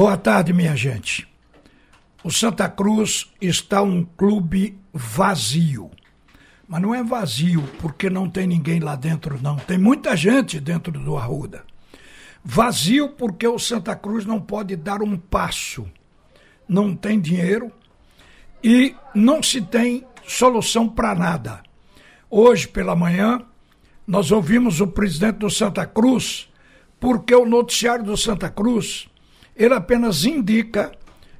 Boa tarde, minha gente. O Santa Cruz está um clube vazio. Mas não é vazio porque não tem ninguém lá dentro, não. Tem muita gente dentro do Arruda. Vazio porque o Santa Cruz não pode dar um passo. Não tem dinheiro e não se tem solução para nada. Hoje pela manhã, nós ouvimos o presidente do Santa Cruz, porque o noticiário do Santa Cruz, ele apenas indica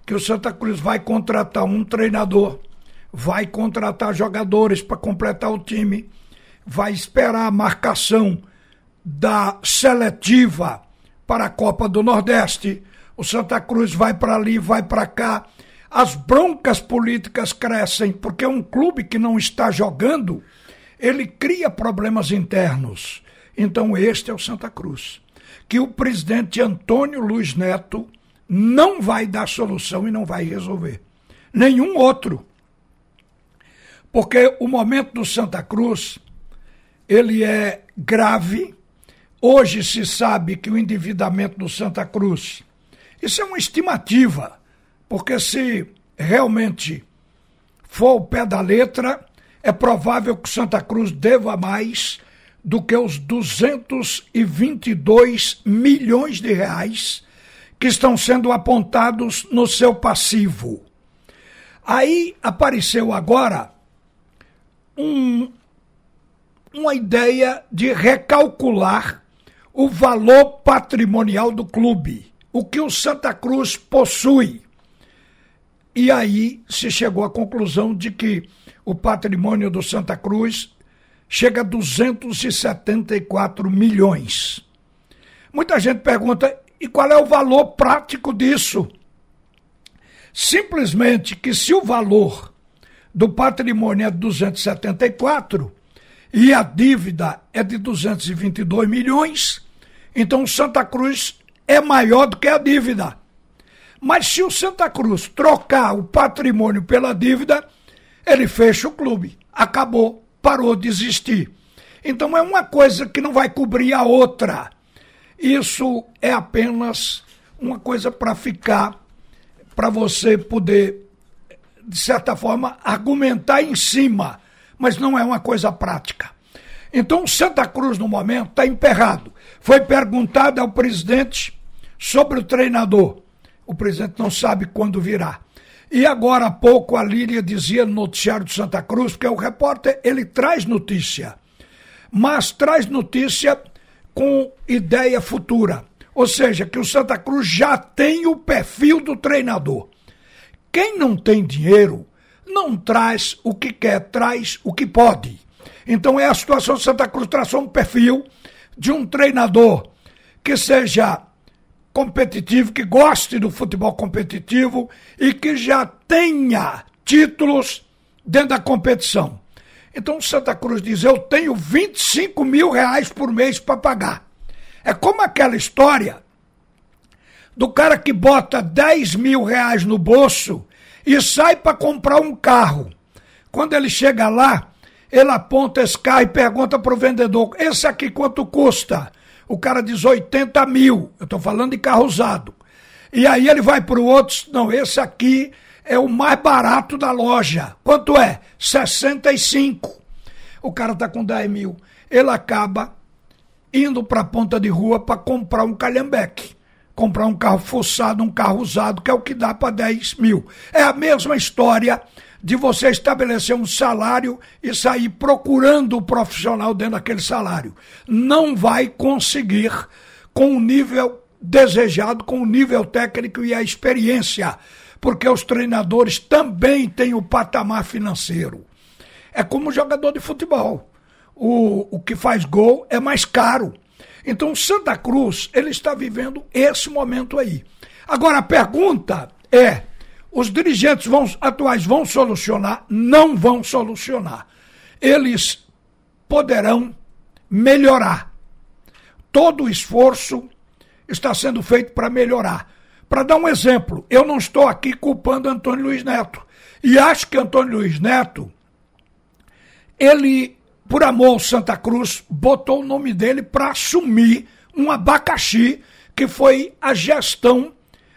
que o Santa Cruz vai contratar um treinador vai contratar jogadores para completar o time, vai esperar a marcação da seletiva para a Copa do Nordeste. O Santa Cruz vai para ali, vai para cá. As broncas políticas crescem, porque um clube que não está jogando, ele cria problemas internos. Então, este é o Santa Cruz. Que o presidente Antônio Luiz Neto não vai dar solução e não vai resolver. Nenhum outro. Porque o momento do Santa Cruz, ele é grave. Hoje se sabe que o endividamento do Santa Cruz, isso é uma estimativa, porque se realmente for o pé da letra, é provável que o Santa Cruz deva mais do que os 222 milhões de reais que estão sendo apontados no seu passivo. Aí apareceu agora um, uma ideia de recalcular o valor patrimonial do clube, o que o Santa Cruz possui. E aí se chegou à conclusão de que o patrimônio do Santa Cruz chega a 274 milhões. Muita gente pergunta: e qual é o valor prático disso? Simplesmente que se o valor do patrimônio é de 274 e a dívida é de 222 milhões, então Santa Cruz é maior do que a dívida. Mas se o Santa Cruz trocar o patrimônio pela dívida, ele fecha o clube. Acabou, parou de existir. Então é uma coisa que não vai cobrir a outra. Isso é apenas uma coisa para ficar, para você poder de certa forma, argumentar em cima, mas não é uma coisa prática. Então, Santa Cruz, no momento, está emperrado. Foi perguntado ao presidente sobre o treinador. O presidente não sabe quando virá. E agora há pouco a Lília dizia no noticiário de Santa Cruz, que é o repórter, ele traz notícia, mas traz notícia com ideia futura. Ou seja, que o Santa Cruz já tem o perfil do treinador. Quem não tem dinheiro não traz o que quer, traz o que pode. Então é a situação Santa Cruz traçou um perfil de um treinador que seja competitivo, que goste do futebol competitivo e que já tenha títulos dentro da competição. Então Santa Cruz diz: Eu tenho 25 mil reais por mês para pagar. É como aquela história do cara que bota 10 mil reais no bolso e sai para comprar um carro. Quando ele chega lá, ele aponta esse carro e pergunta para o vendedor: esse aqui quanto custa? O cara diz 80 mil. Eu estou falando de carro usado. E aí ele vai para o outro: não, esse aqui é o mais barato da loja. Quanto é? 65. O cara está com 10 mil. Ele acaba indo para a ponta de rua para comprar um calhambeque comprar um carro forçado, um carro usado, que é o que dá para 10 mil. É a mesma história de você estabelecer um salário e sair procurando o profissional dentro daquele salário. Não vai conseguir com o nível desejado, com o nível técnico e a experiência, porque os treinadores também têm o patamar financeiro. É como jogador de futebol. O, o que faz gol é mais caro. Então, Santa Cruz, ele está vivendo esse momento aí. Agora, a pergunta é: os dirigentes vão, atuais vão solucionar? Não vão solucionar. Eles poderão melhorar. Todo o esforço está sendo feito para melhorar. Para dar um exemplo, eu não estou aqui culpando Antônio Luiz Neto. E acho que Antônio Luiz Neto, ele por amor Santa Cruz, botou o nome dele para assumir um abacaxi que foi a gestão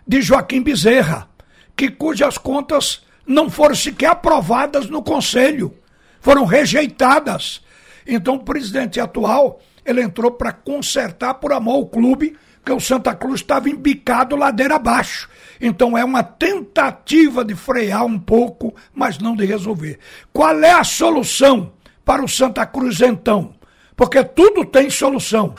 de Joaquim Bezerra, que cujas contas não foram sequer aprovadas no conselho, foram rejeitadas. Então o presidente atual, ele entrou para consertar por amor ao clube, que o Santa Cruz estava embicado ladeira abaixo. Então é uma tentativa de frear um pouco, mas não de resolver. Qual é a solução para o Santa Cruz então? Porque tudo tem solução.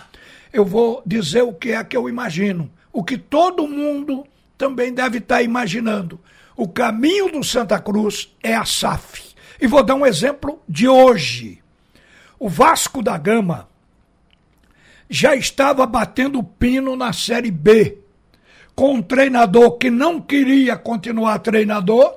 Eu vou dizer o que é que eu imagino, o que todo mundo também deve estar imaginando. O caminho do Santa Cruz é a SAF. E vou dar um exemplo de hoje. O Vasco da Gama já estava batendo pino na Série B, com um treinador que não queria continuar treinador,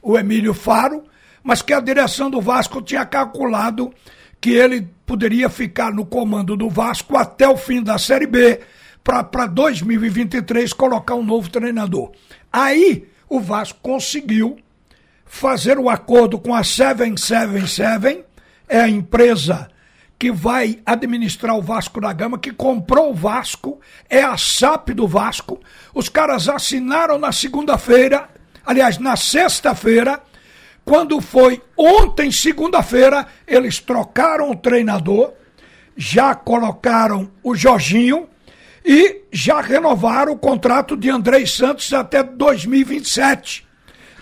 o Emílio Faro, mas que a direção do Vasco tinha calculado que ele poderia ficar no comando do Vasco até o fim da Série B, para 2023 colocar um novo treinador. Aí o Vasco conseguiu fazer o acordo com a 777, é a empresa que vai administrar o Vasco da Gama, que comprou o Vasco, é a SAP do Vasco. Os caras assinaram na segunda-feira, aliás, na sexta-feira, quando foi ontem, segunda-feira, eles trocaram o treinador, já colocaram o Jorginho e já renovaram o contrato de Andrei Santos até 2027,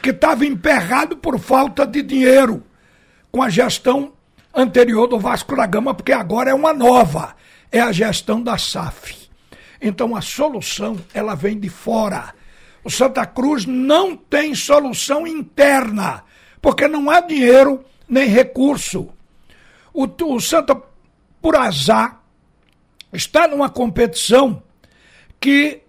que estava emperrado por falta de dinheiro com a gestão anterior do Vasco da Gama, porque agora é uma nova, é a gestão da SAF. Então a solução, ela vem de fora. O Santa Cruz não tem solução interna, porque não há dinheiro nem recurso. O, o Santa, por azar, está numa competição que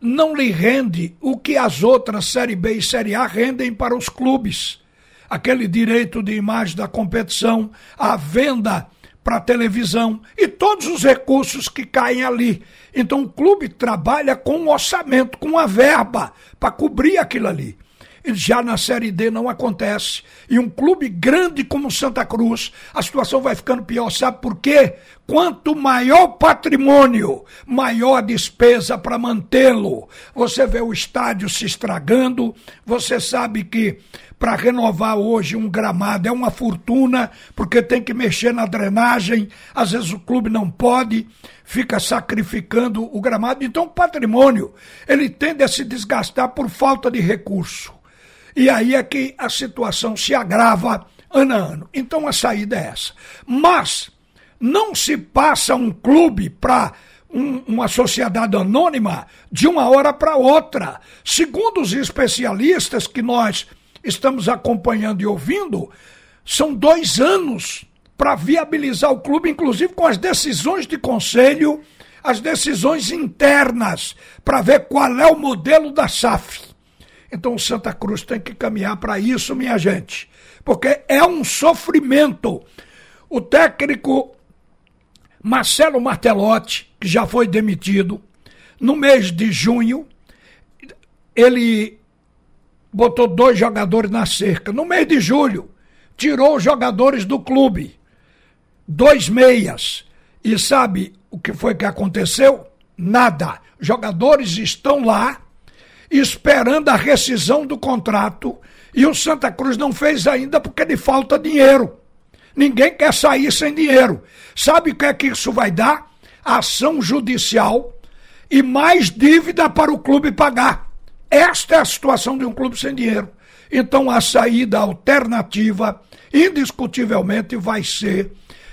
não lhe rende o que as outras Série B e Série A rendem para os clubes aquele direito de imagem da competição, a venda para televisão e todos os recursos que caem ali. Então o clube trabalha com um orçamento, com uma verba para cobrir aquilo ali. Já na Série D não acontece. E um clube grande como Santa Cruz, a situação vai ficando pior. Sabe por quê? Quanto maior patrimônio, maior a despesa para mantê-lo. Você vê o estádio se estragando, você sabe que para renovar hoje um gramado é uma fortuna, porque tem que mexer na drenagem, às vezes o clube não pode, fica sacrificando o gramado. Então o patrimônio, ele tende a se desgastar por falta de recurso. E aí é que a situação se agrava ano a ano. Então a saída é essa. Mas não se passa um clube para um, uma sociedade anônima de uma hora para outra. Segundo os especialistas que nós estamos acompanhando e ouvindo, são dois anos para viabilizar o clube, inclusive com as decisões de conselho, as decisões internas, para ver qual é o modelo da SAF. Então o Santa Cruz tem que caminhar para isso, minha gente, porque é um sofrimento. O técnico Marcelo Martelotti, que já foi demitido, no mês de junho, ele botou dois jogadores na cerca. No mês de julho, tirou os jogadores do clube. Dois meias. E sabe o que foi que aconteceu? Nada. Jogadores estão lá esperando a rescisão do contrato e o Santa Cruz não fez ainda porque lhe falta dinheiro. Ninguém quer sair sem dinheiro. Sabe o que é que isso vai dar? Ação judicial e mais dívida para o clube pagar. Esta é a situação de um clube sem dinheiro. Então a saída alternativa, indiscutivelmente, vai ser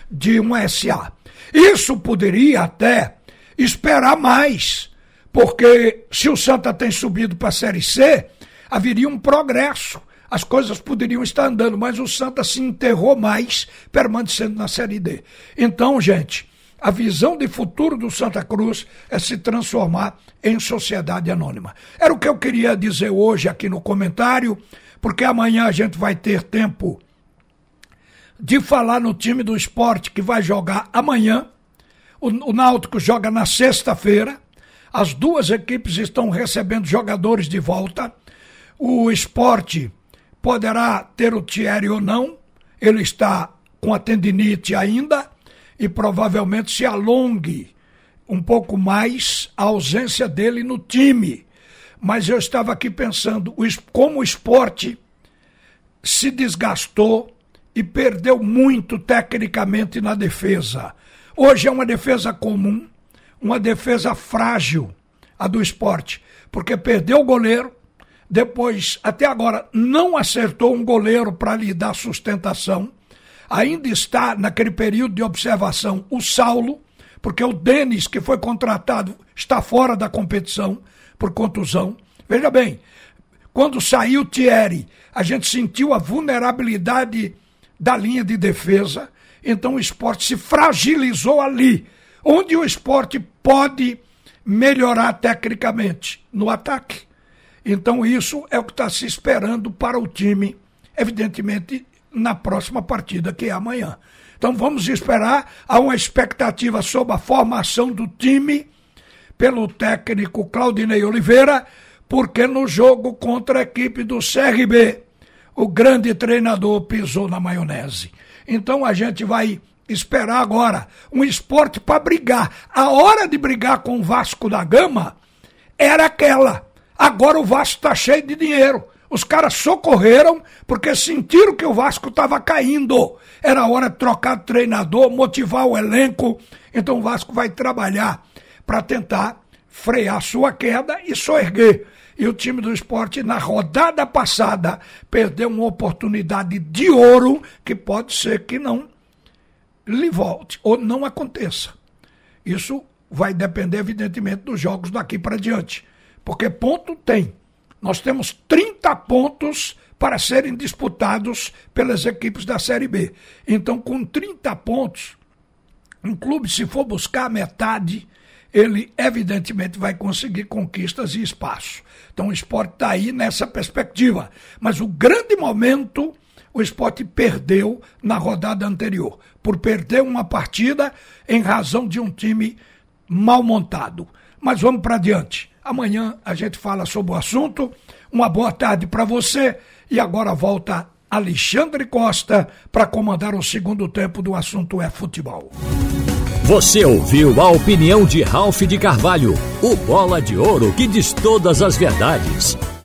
de um SA. Isso poderia até esperar mais, porque se o Santa tem subido para a Série C, haveria um progresso. As coisas poderiam estar andando, mas o Santa se enterrou mais, permanecendo na Série D. Então, gente, a visão de futuro do Santa Cruz é se transformar em sociedade anônima. Era o que eu queria dizer hoje aqui no comentário, porque amanhã a gente vai ter tempo de falar no time do esporte que vai jogar amanhã. O, o Náutico joga na sexta-feira. As duas equipes estão recebendo jogadores de volta. O esporte poderá ter o Thierry ou não. Ele está com a tendinite ainda e provavelmente se alongue um pouco mais a ausência dele no time. mas eu estava aqui pensando como o esporte se desgastou e perdeu muito tecnicamente na defesa. Hoje é uma defesa comum, uma defesa frágil, a do esporte, porque perdeu o goleiro, depois, até agora, não acertou um goleiro para lhe dar sustentação. Ainda está naquele período de observação o Saulo, porque o Denis, que foi contratado, está fora da competição por contusão. Veja bem, quando saiu o Thierry, a gente sentiu a vulnerabilidade da linha de defesa, então o esporte se fragilizou ali, onde o esporte pode melhorar tecnicamente no ataque. Então isso é o que está se esperando para o time, evidentemente, na próxima partida, que é amanhã. Então vamos esperar, há uma expectativa sobre a formação do time pelo técnico Claudinei Oliveira, porque no jogo contra a equipe do CRB, o grande treinador pisou na maionese. Então a gente vai esperar agora um esporte para brigar. A hora de brigar com o Vasco da Gama era aquela. Agora o Vasco está cheio de dinheiro. Os caras socorreram porque sentiram que o Vasco estava caindo. Era hora de trocar treinador, motivar o elenco. Então o Vasco vai trabalhar para tentar frear sua queda e soerguer. E o time do esporte, na rodada passada, perdeu uma oportunidade de ouro que pode ser que não lhe volte ou não aconteça. Isso vai depender, evidentemente, dos jogos daqui para diante. Porque ponto tem. Nós temos 30 pontos para serem disputados pelas equipes da Série B. Então, com 30 pontos, um clube, se for buscar metade, ele evidentemente vai conseguir conquistas e espaço. Então o esporte está aí nessa perspectiva. Mas o grande momento o esporte perdeu na rodada anterior, por perder uma partida em razão de um time mal montado. Mas vamos para adiante. Amanhã a gente fala sobre o assunto. Uma boa tarde para você e agora volta Alexandre Costa para comandar o segundo tempo do assunto é futebol. Você ouviu a opinião de Ralph de Carvalho, o bola de ouro que diz todas as verdades.